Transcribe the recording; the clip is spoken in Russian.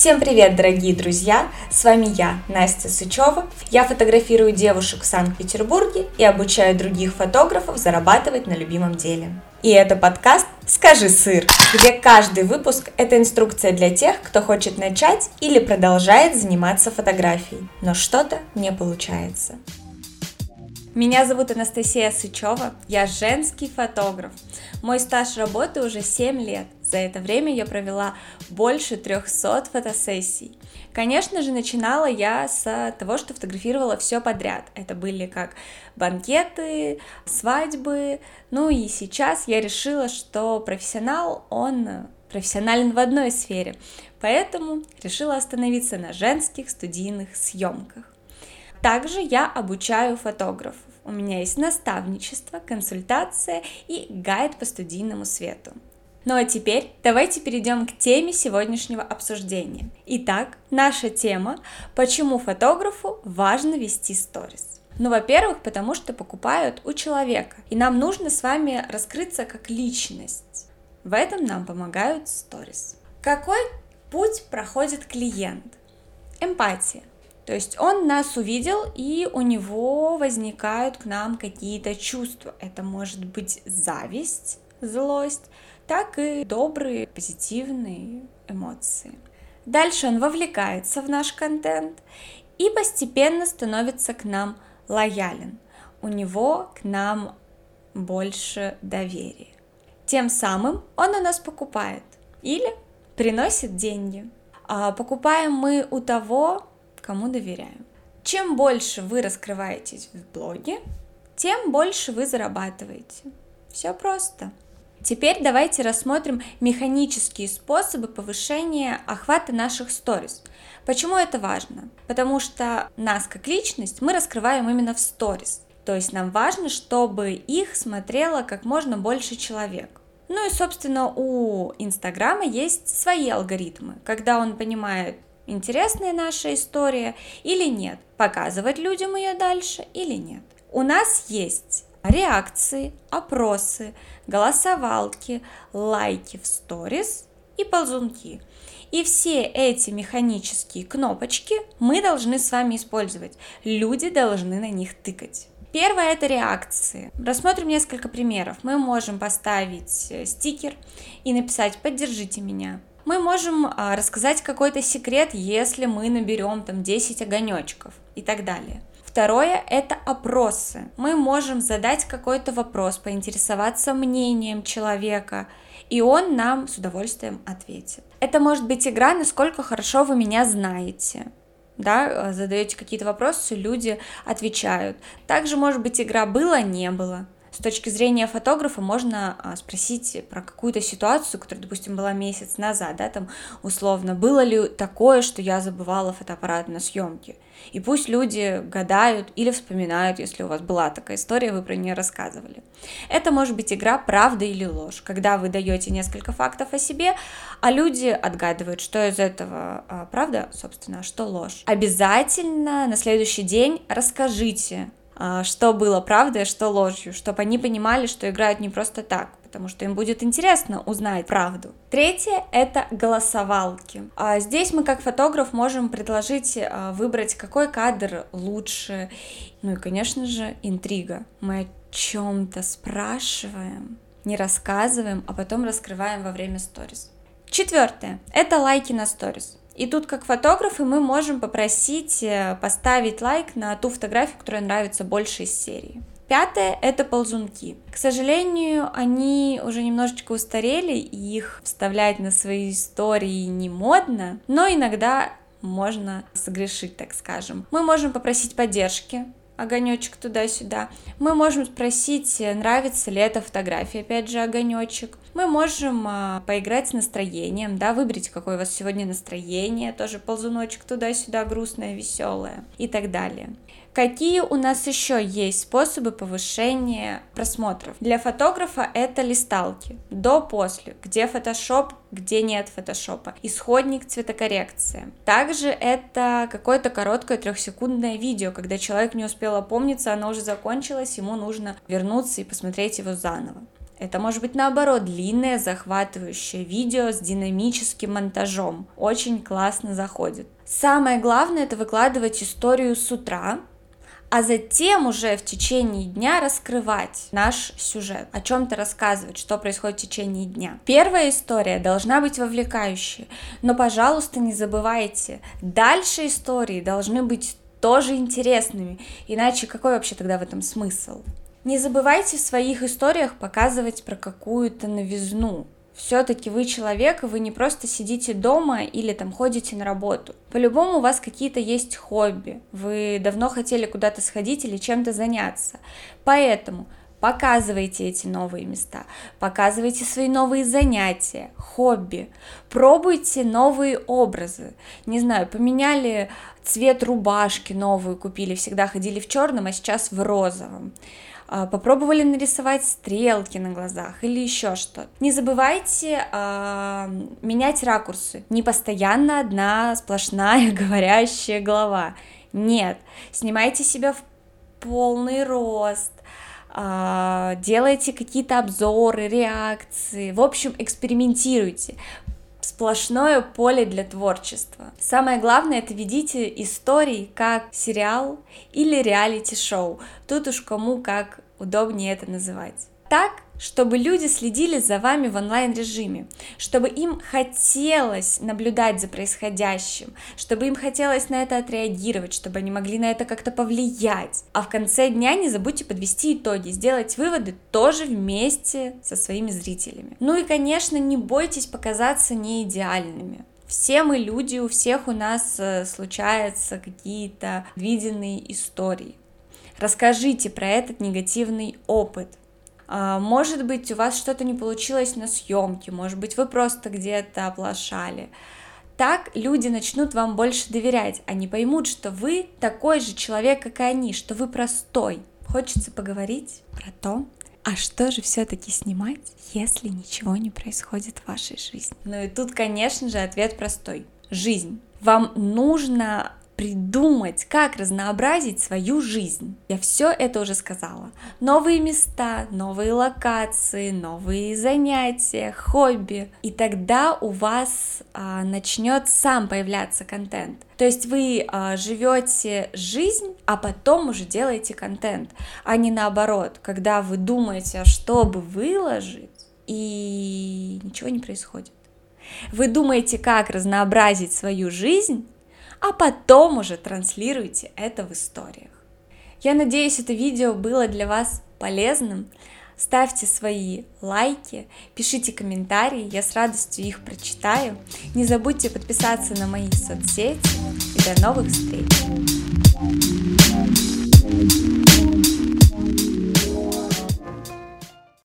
Всем привет, дорогие друзья! С вами я, Настя Сычева. Я фотографирую девушек в Санкт-Петербурге и обучаю других фотографов зарабатывать на любимом деле. И это подкаст «Скажи сыр», где каждый выпуск – это инструкция для тех, кто хочет начать или продолжает заниматься фотографией, но что-то не получается. Меня зовут Анастасия Сычева, я женский фотограф. Мой стаж работы уже 7 лет. За это время я провела больше 300 фотосессий. Конечно же, начинала я с того, что фотографировала все подряд. Это были как банкеты, свадьбы. Ну и сейчас я решила, что профессионал, он профессионален в одной сфере. Поэтому решила остановиться на женских студийных съемках. Также я обучаю фотографов. У меня есть наставничество, консультация и гайд по студийному свету. Ну а теперь давайте перейдем к теме сегодняшнего обсуждения. Итак, наша тема – почему фотографу важно вести сторис. Ну, во-первых, потому что покупают у человека, и нам нужно с вами раскрыться как личность. В этом нам помогают сторис. Какой путь проходит клиент? Эмпатия. То есть он нас увидел, и у него возникают к нам какие-то чувства. Это может быть зависть, злость, так и добрые, позитивные эмоции. Дальше он вовлекается в наш контент и постепенно становится к нам лоялен. У него к нам больше доверия. Тем самым он у нас покупает или приносит деньги. А покупаем мы у того, кому доверяем. Чем больше вы раскрываетесь в блоге, тем больше вы зарабатываете. Все просто. Теперь давайте рассмотрим механические способы повышения охвата наших сторис. Почему это важно? Потому что нас как личность мы раскрываем именно в сторис. То есть нам важно, чтобы их смотрело как можно больше человек. Ну и, собственно, у Инстаграма есть свои алгоритмы, когда он понимает, интересная наша история или нет, показывать людям ее дальше или нет. У нас есть реакции, опросы, голосовалки, лайки в сторис и ползунки. И все эти механические кнопочки мы должны с вами использовать. Люди должны на них тыкать. Первое это реакции. Рассмотрим несколько примеров. Мы можем поставить э, стикер и написать «Поддержите меня», мы можем а, рассказать какой-то секрет, если мы наберем там 10 огонечков и так далее. Второе – это опросы. Мы можем задать какой-то вопрос, поинтересоваться мнением человека, и он нам с удовольствием ответит. Это может быть игра «Насколько хорошо вы меня знаете», да, задаете какие-то вопросы, люди отвечают. Также может быть игра «Было, не было», с точки зрения фотографа можно а, спросить про какую-то ситуацию, которая, допустим, была месяц назад, да, там условно, было ли такое, что я забывала фотоаппарат на съемке. И пусть люди гадают или вспоминают, если у вас была такая история, вы про нее рассказывали. Это может быть игра правда или ложь, когда вы даете несколько фактов о себе, а люди отгадывают, что из этого а, правда, собственно, а что ложь. Обязательно на следующий день расскажите что было правдой, а что ложью, чтобы они понимали, что играют не просто так, потому что им будет интересно узнать правду. Третье — это голосовалки. А здесь мы как фотограф можем предложить а, выбрать, какой кадр лучше. Ну и, конечно же, интрига. Мы о чем-то спрашиваем, не рассказываем, а потом раскрываем во время сторис. Четвертое — это лайки на сторис. И тут, как фотографы, мы можем попросить э, поставить лайк на ту фотографию, которая нравится больше из серии. Пятое – это ползунки. К сожалению, они уже немножечко устарели, и их вставлять на свои истории не модно, но иногда можно согрешить, так скажем. Мы можем попросить поддержки, огонечек туда-сюда. Мы можем спросить, нравится ли эта фотография, опять же, огонечек. Мы можем а, поиграть с настроением, да, выбрать, какое у вас сегодня настроение, тоже ползуночек туда-сюда, грустное, веселое и так далее. Какие у нас еще есть способы повышения просмотров? Для фотографа это листалки, до-после, где фотошоп, где нет фотошопа, исходник цветокоррекции. Также это какое-то короткое трехсекундное видео, когда человек не успел опомниться, оно уже закончилось, ему нужно вернуться и посмотреть его заново. Это может быть наоборот длинное захватывающее видео с динамическим монтажом. Очень классно заходит. Самое главное это выкладывать историю с утра, а затем уже в течение дня раскрывать наш сюжет, о чем-то рассказывать, что происходит в течение дня. Первая история должна быть вовлекающей, но, пожалуйста, не забывайте, дальше истории должны быть тоже интересными, иначе какой вообще тогда в этом смысл? Не забывайте в своих историях показывать про какую-то новизну. Все-таки вы человек, вы не просто сидите дома или там ходите на работу. По-любому у вас какие-то есть хобби. Вы давно хотели куда-то сходить или чем-то заняться. Поэтому Показывайте эти новые места, показывайте свои новые занятия, хобби, пробуйте новые образы. Не знаю, поменяли цвет рубашки новую купили, всегда ходили в черном, а сейчас в розовом. А, попробовали нарисовать стрелки на глазах или еще что. Не забывайте э, менять ракурсы. Не постоянно одна сплошная говорящая голова. Нет, снимайте себя в полный рост, э, делайте какие-то обзоры, реакции. В общем, экспериментируйте сплошное поле для творчества. Самое главное, это ведите истории как сериал или реалити-шоу. Тут уж кому как удобнее это называть. Так, чтобы люди следили за вами в онлайн-режиме, чтобы им хотелось наблюдать за происходящим, чтобы им хотелось на это отреагировать, чтобы они могли на это как-то повлиять. А в конце дня не забудьте подвести итоги, сделать выводы тоже вместе со своими зрителями. Ну и, конечно, не бойтесь показаться неидеальными. Все мы люди, у всех у нас э, случаются какие-то виденные истории. Расскажите про этот негативный опыт. А, может быть, у вас что-то не получилось на съемке, может быть, вы просто где-то оплошали. Так люди начнут вам больше доверять, они поймут, что вы такой же человек, как и они, что вы простой. Хочется поговорить про то, а что же все-таки снимать, если ничего не происходит в вашей жизни? Ну и тут, конечно же, ответ простой. Жизнь. Вам нужно придумать, как разнообразить свою жизнь. Я все это уже сказала. Новые места, новые локации, новые занятия, хобби. И тогда у вас а, начнет сам появляться контент. То есть вы а, живете жизнь, а потом уже делаете контент, а не наоборот, когда вы думаете, а что бы выложить, и ничего не происходит. Вы думаете, как разнообразить свою жизнь, а потом уже транслируйте это в историях. Я надеюсь, это видео было для вас полезным. Ставьте свои лайки, пишите комментарии, я с радостью их прочитаю. Не забудьте подписаться на мои соцсети и до новых встреч!